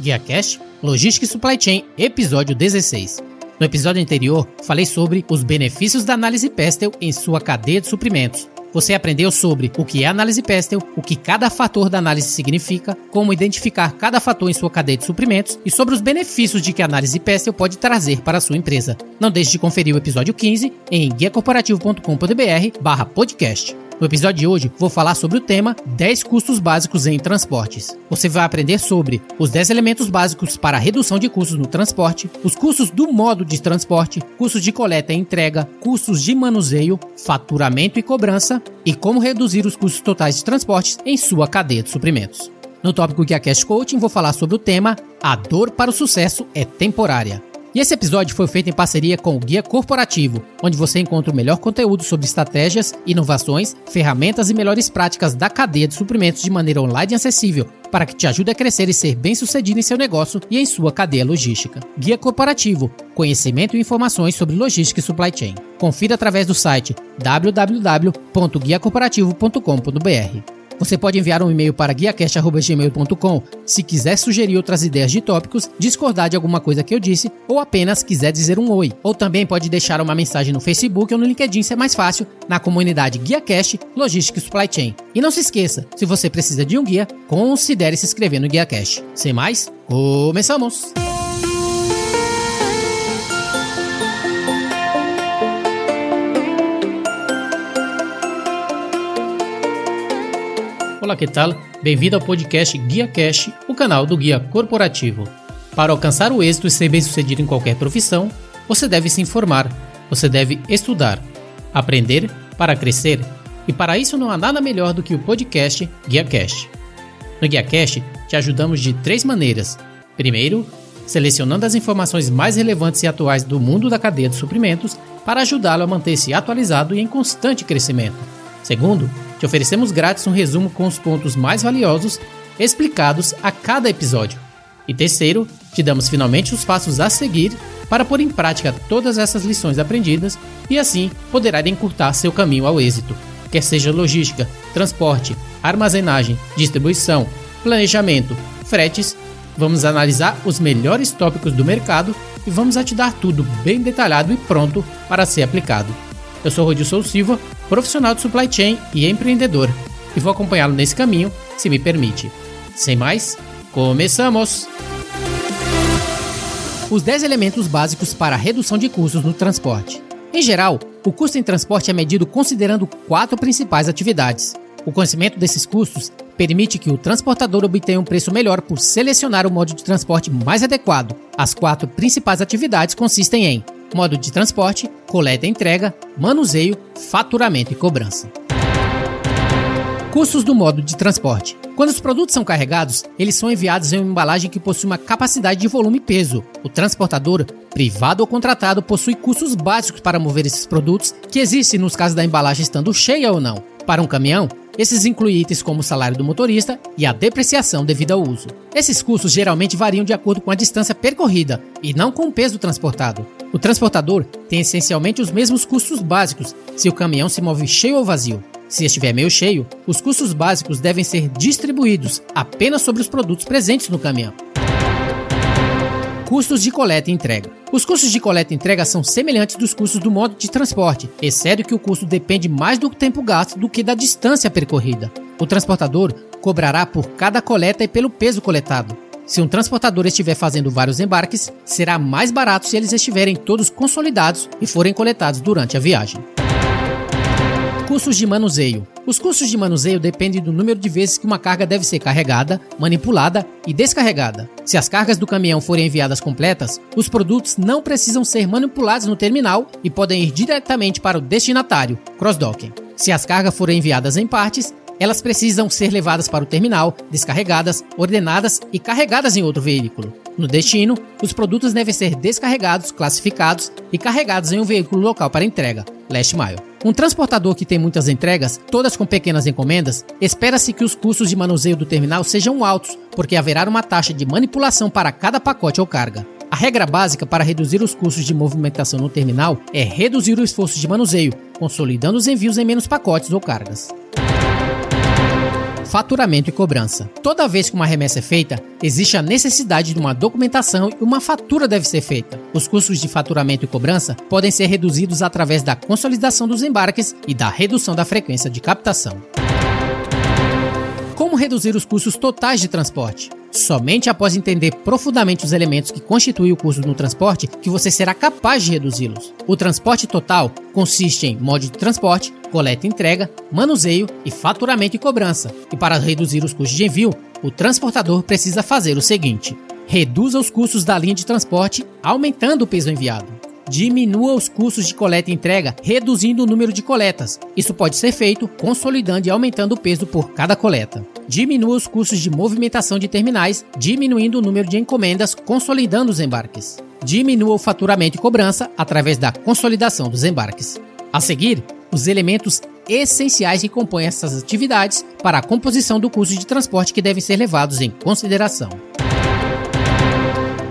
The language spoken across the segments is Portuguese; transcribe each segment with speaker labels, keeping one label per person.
Speaker 1: Guia Cash, Logística e Supply Chain, episódio 16. No episódio anterior, falei sobre os benefícios da análise Pestel em sua cadeia de suprimentos. Você aprendeu sobre o que é análise Pestel, o que cada fator da análise significa, como identificar cada fator em sua cadeia de suprimentos e sobre os benefícios de que a análise Pestel pode trazer para a sua empresa. Não deixe de conferir o episódio 15 em guiacorporativo.com.br/podcast. No episódio de hoje, vou falar sobre o tema 10 custos básicos em transportes. Você vai aprender sobre os 10 elementos básicos para a redução de custos no transporte, os custos do modo de transporte, custos de coleta e entrega, custos de manuseio, faturamento e cobrança e como reduzir os custos totais de transportes em sua cadeia de suprimentos. No tópico GuiaCast Coaching, vou falar sobre o tema A dor para o sucesso é temporária. E esse episódio foi feito em parceria com o Guia Corporativo, onde você encontra o melhor conteúdo sobre estratégias, inovações, ferramentas e melhores práticas da cadeia de suprimentos de maneira online e acessível, para que te ajude a crescer e ser bem-sucedido em seu negócio e em sua cadeia logística. Guia Corporativo, conhecimento e informações sobre logística e supply chain. Confira através do site www.guiacorporativo.com.br. Você pode enviar um e-mail para guiacast.gmail.com se quiser sugerir outras ideias de tópicos, discordar de alguma coisa que eu disse ou apenas quiser dizer um oi. Ou também pode deixar uma mensagem no Facebook ou no LinkedIn se é mais fácil, na comunidade GuiaCast Logística e Supply Chain. E não se esqueça, se você precisa de um guia, considere se inscrever no GuiaCast. Sem mais, começamos! Olá, que tal? Bem-vindo ao podcast Guia Cash, o canal do Guia Corporativo. Para alcançar o êxito e ser bem-sucedido em qualquer profissão, você deve se informar, você deve estudar, aprender para crescer, e para isso não há nada melhor do que o podcast Guia Cash. No Guia Cash, te ajudamos de três maneiras. Primeiro, selecionando as informações mais relevantes e atuais do mundo da cadeia de suprimentos para ajudá-lo a manter-se atualizado e em constante crescimento. Segundo, te oferecemos grátis um resumo com os pontos mais valiosos explicados a cada episódio. E terceiro, te damos finalmente os passos a seguir para pôr em prática todas essas lições aprendidas e assim poderá encurtar seu caminho ao êxito, quer seja logística, transporte, armazenagem, distribuição, planejamento, fretes. Vamos analisar os melhores tópicos do mercado e vamos a te dar tudo bem detalhado e pronto para ser aplicado. Eu sou Rodilson Silva, profissional de supply chain e empreendedor, e vou acompanhá-lo nesse caminho, se me permite. Sem mais, começamos! Os 10 elementos básicos para a redução de custos no transporte. Em geral, o custo em transporte é medido considerando quatro principais atividades. O conhecimento desses custos permite que o transportador obtenha um preço melhor por selecionar o modo de transporte mais adequado. As quatro principais atividades consistem em modo de transporte, coleta e entrega, manuseio, faturamento e cobrança. Custos do modo de transporte. Quando os produtos são carregados, eles são enviados em uma embalagem que possui uma capacidade de volume e peso. O transportador, privado ou contratado, possui custos básicos para mover esses produtos, que existem nos casos da embalagem estando cheia ou não. Para um caminhão, esses incluem itens como o salário do motorista e a depreciação devido ao uso. Esses custos geralmente variam de acordo com a distância percorrida e não com o peso transportado. O transportador tem essencialmente os mesmos custos básicos se o caminhão se move cheio ou vazio. Se estiver meio cheio, os custos básicos devem ser distribuídos apenas sobre os produtos presentes no caminhão. Custos de coleta e entrega. Os custos de coleta e entrega são semelhantes dos custos do modo de transporte, exceto que o custo depende mais do tempo gasto do que da distância percorrida. O transportador cobrará por cada coleta e pelo peso coletado. Se um transportador estiver fazendo vários embarques, será mais barato se eles estiverem todos consolidados e forem coletados durante a viagem. Custos de manuseio. Os custos de manuseio dependem do número de vezes que uma carga deve ser carregada, manipulada e descarregada. Se as cargas do caminhão forem enviadas completas, os produtos não precisam ser manipulados no terminal e podem ir diretamente para o destinatário, cross-docking. Se as cargas forem enviadas em partes, elas precisam ser levadas para o terminal, descarregadas, ordenadas e carregadas em outro veículo. No destino, os produtos devem ser descarregados, classificados e carregados em um veículo local para entrega, last mile. Um transportador que tem muitas entregas, todas com pequenas encomendas, espera-se que os custos de manuseio do terminal sejam altos, porque haverá uma taxa de manipulação para cada pacote ou carga. A regra básica para reduzir os custos de movimentação no terminal é reduzir o esforço de manuseio, consolidando os envios em menos pacotes ou cargas. Faturamento e cobrança. Toda vez que uma remessa é feita, existe a necessidade de uma documentação e uma fatura deve ser feita. Os custos de faturamento e cobrança podem ser reduzidos através da consolidação dos embarques e da redução da frequência de captação. Reduzir os custos totais de transporte? Somente após entender profundamente os elementos que constituem o custo no transporte que você será capaz de reduzi-los. O transporte total consiste em modo de transporte, coleta e entrega, manuseio e faturamento e cobrança. E para reduzir os custos de envio, o transportador precisa fazer o seguinte: reduza os custos da linha de transporte, aumentando o peso enviado. Diminua os custos de coleta e entrega, reduzindo o número de coletas. Isso pode ser feito consolidando e aumentando o peso por cada coleta. Diminua os custos de movimentação de terminais, diminuindo o número de encomendas, consolidando os embarques. Diminua o faturamento e cobrança através da consolidação dos embarques. A seguir, os elementos essenciais que compõem essas atividades para a composição do custo de transporte que devem ser levados em consideração.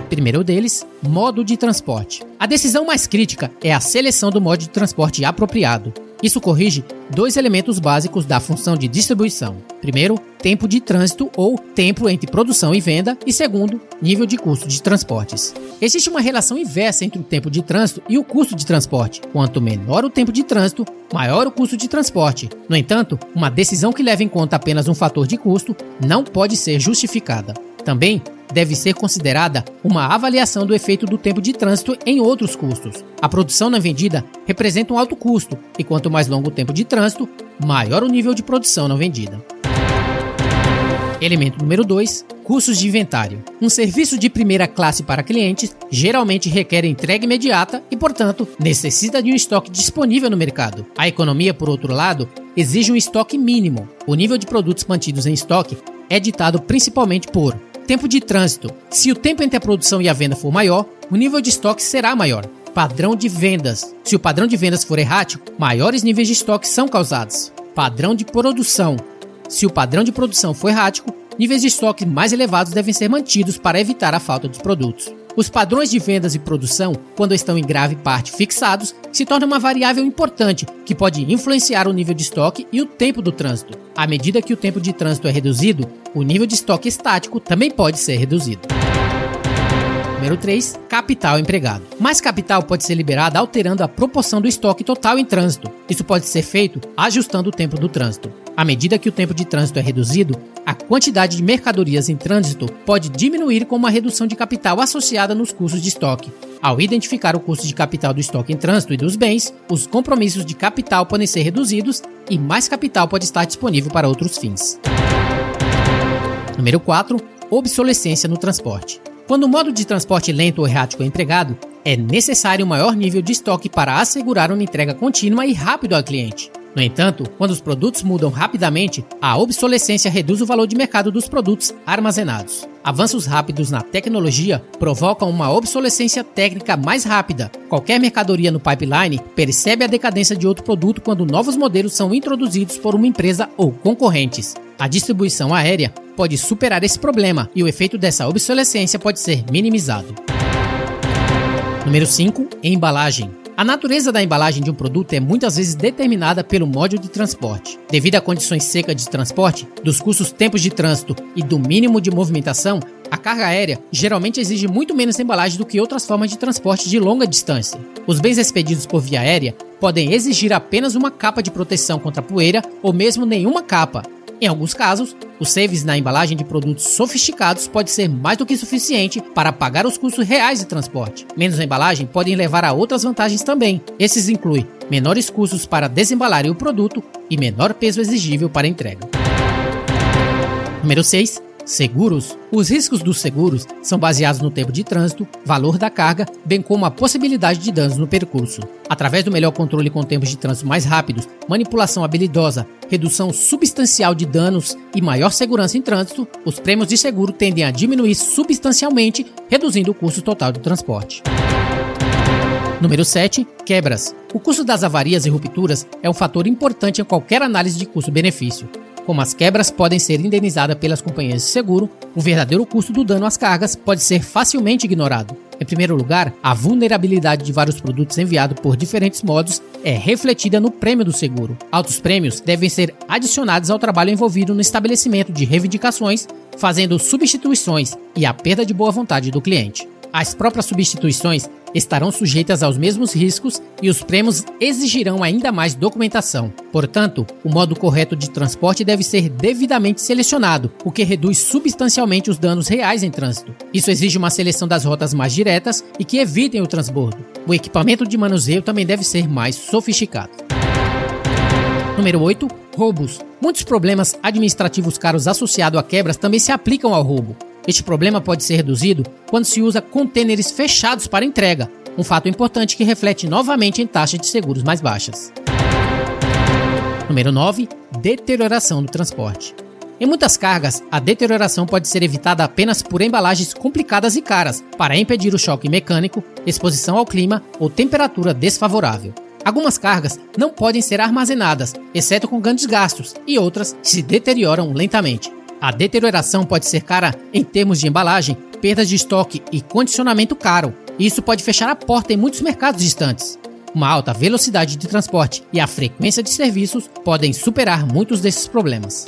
Speaker 1: Primeiro deles, modo de transporte. A decisão mais crítica é a seleção do modo de transporte apropriado. Isso corrige dois elementos básicos da função de distribuição. Primeiro, tempo de trânsito ou tempo entre produção e venda, e segundo, nível de custo de transportes. Existe uma relação inversa entre o tempo de trânsito e o custo de transporte. Quanto menor o tempo de trânsito, maior o custo de transporte. No entanto, uma decisão que leva em conta apenas um fator de custo não pode ser justificada. Também deve ser considerada uma avaliação do efeito do tempo de trânsito em outros custos. A produção não vendida representa um alto custo, e quanto mais longo o tempo de trânsito, maior o nível de produção não vendida. Elemento número 2: custos de inventário. Um serviço de primeira classe para clientes geralmente requer entrega imediata e, portanto, necessita de um estoque disponível no mercado. A economia, por outro lado, exige um estoque mínimo. O nível de produtos mantidos em estoque é ditado principalmente por Tempo de trânsito. Se o tempo entre a produção e a venda for maior, o nível de estoque será maior. Padrão de vendas. Se o padrão de vendas for errático, maiores níveis de estoque são causados. Padrão de produção. Se o padrão de produção for errático, níveis de estoque mais elevados devem ser mantidos para evitar a falta dos produtos. Os padrões de vendas e produção, quando estão em grave parte fixados, se tornam uma variável importante que pode influenciar o nível de estoque e o tempo do trânsito. À medida que o tempo de trânsito é reduzido, o nível de estoque estático também pode ser reduzido. Número 3. Capital empregado. Mais capital pode ser liberado alterando a proporção do estoque total em trânsito. Isso pode ser feito ajustando o tempo do trânsito. À medida que o tempo de trânsito é reduzido, a quantidade de mercadorias em trânsito pode diminuir com uma redução de capital associada nos custos de estoque. Ao identificar o custo de capital do estoque em trânsito e dos bens, os compromissos de capital podem ser reduzidos e mais capital pode estar disponível para outros fins. Número 4. Obsolescência no transporte. Quando o modo de transporte lento ou errático é empregado, é necessário um maior nível de estoque para assegurar uma entrega contínua e rápida ao cliente. No entanto, quando os produtos mudam rapidamente, a obsolescência reduz o valor de mercado dos produtos armazenados. Avanços rápidos na tecnologia provocam uma obsolescência técnica mais rápida. Qualquer mercadoria no pipeline percebe a decadência de outro produto quando novos modelos são introduzidos por uma empresa ou concorrentes. A distribuição aérea pode superar esse problema e o efeito dessa obsolescência pode ser minimizado. Número 5. Embalagem. A natureza da embalagem de um produto é muitas vezes determinada pelo modo de transporte. Devido a condições secas de transporte, dos custos tempos de trânsito e do mínimo de movimentação, a carga aérea geralmente exige muito menos embalagem do que outras formas de transporte de longa distância. Os bens expedidos por via aérea podem exigir apenas uma capa de proteção contra poeira ou mesmo nenhuma capa, em alguns casos, o savings na embalagem de produtos sofisticados pode ser mais do que suficiente para pagar os custos reais de transporte. Menos embalagem podem levar a outras vantagens também. Esses incluem menores custos para desembalar o produto e menor peso exigível para entrega. Número 6. Seguros. Os riscos dos seguros são baseados no tempo de trânsito, valor da carga, bem como a possibilidade de danos no percurso. Através do melhor controle com tempos de trânsito mais rápidos, manipulação habilidosa, redução substancial de danos e maior segurança em trânsito, os prêmios de seguro tendem a diminuir substancialmente, reduzindo o custo total do transporte. Número 7. Quebras. O custo das avarias e rupturas é um fator importante em qualquer análise de custo-benefício. Como as quebras podem ser indenizadas pelas companhias de seguro, o verdadeiro custo do dano às cargas pode ser facilmente ignorado. Em primeiro lugar, a vulnerabilidade de vários produtos enviados por diferentes modos é refletida no prêmio do seguro. Altos prêmios devem ser adicionados ao trabalho envolvido no estabelecimento de reivindicações, fazendo substituições e a perda de boa vontade do cliente. As próprias substituições estarão sujeitas aos mesmos riscos e os prêmios exigirão ainda mais documentação. Portanto, o modo correto de transporte deve ser devidamente selecionado, o que reduz substancialmente os danos reais em trânsito. Isso exige uma seleção das rotas mais diretas e que evitem o transbordo. O equipamento de manuseio também deve ser mais sofisticado. Número 8. Roubos. Muitos problemas administrativos caros associados a quebras também se aplicam ao roubo. Este problema pode ser reduzido quando se usa contêineres fechados para entrega, um fato importante que reflete novamente em taxas de seguros mais baixas. Número 9. Deterioração do transporte. Em muitas cargas, a deterioração pode ser evitada apenas por embalagens complicadas e caras, para impedir o choque mecânico, exposição ao clima ou temperatura desfavorável. Algumas cargas não podem ser armazenadas, exceto com grandes gastos, e outras se deterioram lentamente. A deterioração pode ser cara em termos de embalagem, perdas de estoque e condicionamento caro. Isso pode fechar a porta em muitos mercados distantes. Uma alta velocidade de transporte e a frequência de serviços podem superar muitos desses problemas.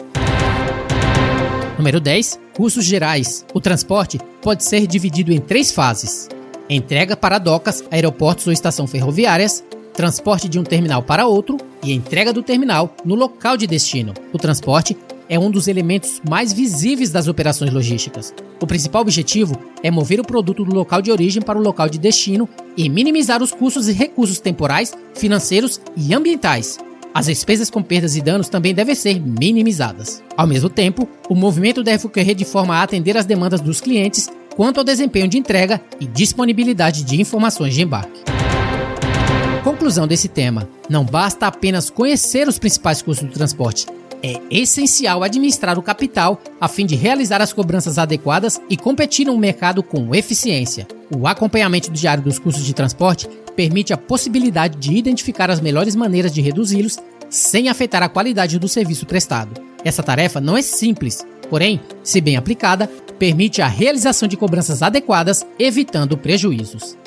Speaker 1: Número 10. Custos gerais. O transporte pode ser dividido em três fases: entrega para docas, aeroportos ou estação ferroviárias, transporte de um terminal para outro e entrega do terminal no local de destino. O transporte é um dos elementos mais visíveis das operações logísticas. O principal objetivo é mover o produto do local de origem para o local de destino e minimizar os custos e recursos temporais, financeiros e ambientais. As despesas com perdas e danos também devem ser minimizadas. Ao mesmo tempo, o movimento deve ocorrer de forma a atender às demandas dos clientes quanto ao desempenho de entrega e disponibilidade de informações de embarque. Conclusão desse tema: não basta apenas conhecer os principais custos do transporte, é essencial administrar o capital a fim de realizar as cobranças adequadas e competir no mercado com eficiência. O acompanhamento diário dos custos de transporte permite a possibilidade de identificar as melhores maneiras de reduzi-los sem afetar a qualidade do serviço prestado. Essa tarefa não é simples, porém, se bem aplicada, permite a realização de cobranças adequadas, evitando prejuízos.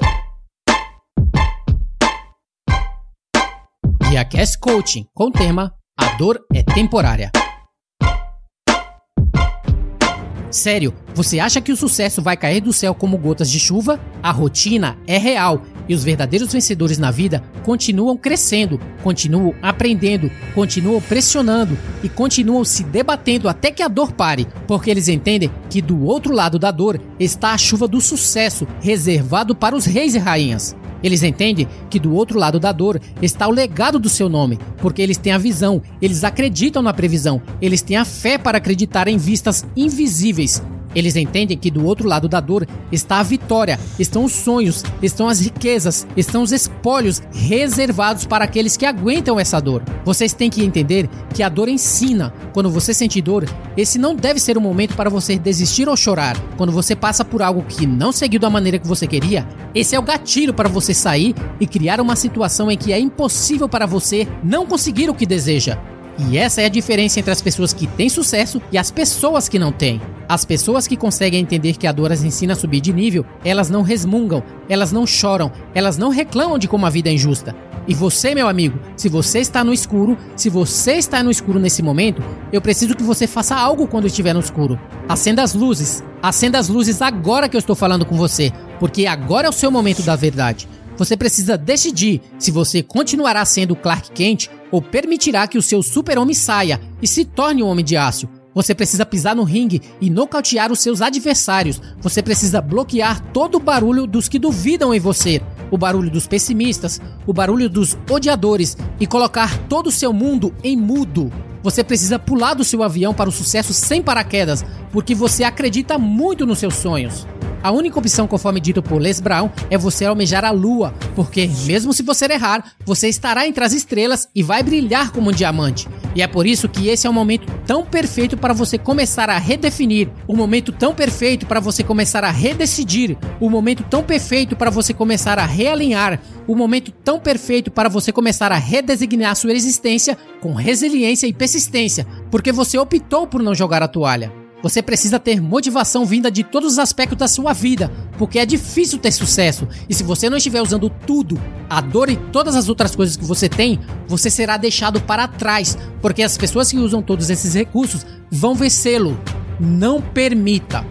Speaker 1: Guia Cast Coaching com o tema a dor é temporária. Sério, você acha que o sucesso vai cair do céu como gotas de chuva? A rotina é real e os verdadeiros vencedores na vida continuam crescendo, continuam aprendendo, continuam pressionando e continuam se debatendo até que a dor pare, porque eles entendem que do outro lado da dor está a chuva do sucesso reservado para os reis e rainhas. Eles entendem que do outro lado da dor está o legado do seu nome, porque eles têm a visão, eles acreditam na previsão, eles têm a fé para acreditar em vistas invisíveis. Eles entendem que do outro lado da dor está a vitória, estão os sonhos, estão as riquezas, estão os espólios reservados para aqueles que aguentam essa dor. Vocês têm que entender que a dor ensina. Quando você sente dor, esse não deve ser o momento para você desistir ou chorar. Quando você passa por algo que não seguiu da maneira que você queria, esse é o gatilho para você sair e criar uma situação em que é impossível para você não conseguir o que deseja. E essa é a diferença entre as pessoas que têm sucesso e as pessoas que não têm. As pessoas que conseguem entender que a dor as ensina a subir de nível, elas não resmungam, elas não choram, elas não reclamam de como a vida é injusta. E você, meu amigo, se você está no escuro, se você está no escuro nesse momento, eu preciso que você faça algo quando estiver no escuro. Acenda as luzes. Acenda as luzes agora que eu estou falando com você, porque agora é o seu momento da verdade. Você precisa decidir se você continuará sendo Clark Kent ou permitirá que o seu super-homem saia e se torne um homem de aço. Você precisa pisar no ringue e nocautear os seus adversários. Você precisa bloquear todo o barulho dos que duvidam em você, o barulho dos pessimistas, o barulho dos odiadores e colocar todo o seu mundo em mudo. Você precisa pular do seu avião para o sucesso sem paraquedas, porque você acredita muito nos seus sonhos. A única opção, conforme dito por Les Brown, é você almejar a lua, porque mesmo se você errar, você estará entre as estrelas e vai brilhar como um diamante. E é por isso que esse é o momento tão perfeito para você começar a redefinir, o momento tão perfeito para você começar a redecidir, o momento tão perfeito para você começar a realinhar, o momento tão perfeito para você começar a redesignar sua existência com resiliência e persistência, porque você optou por não jogar a toalha. Você precisa ter motivação vinda de todos os aspectos da sua vida, porque é difícil ter sucesso. E se você não estiver usando tudo, a dor e todas as outras coisas que você tem, você será deixado para trás, porque as pessoas que usam todos esses recursos vão vencê-lo. Não permita.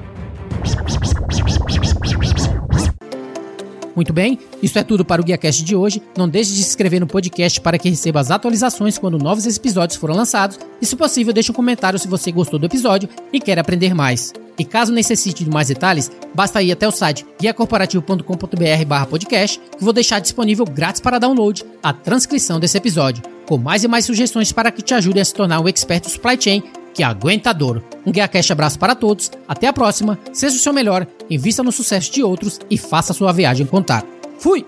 Speaker 1: Muito bem, isso é tudo para o GuiaCast de hoje. Não deixe de se inscrever no podcast para que receba as atualizações quando novos episódios forem lançados. E se possível, deixe um comentário se você gostou do episódio e quer aprender mais. E caso necessite de mais detalhes, basta ir até o site guiacorporativo.com.br podcast, que vou deixar disponível grátis para download a transcrição desse episódio, com mais e mais sugestões para que te ajudem a se tornar um expert supply chain que aguenta a dor. Um GuiaCast abraço para todos, até a próxima, seja o seu melhor, invista no sucesso de outros e faça sua viagem contar. Fui!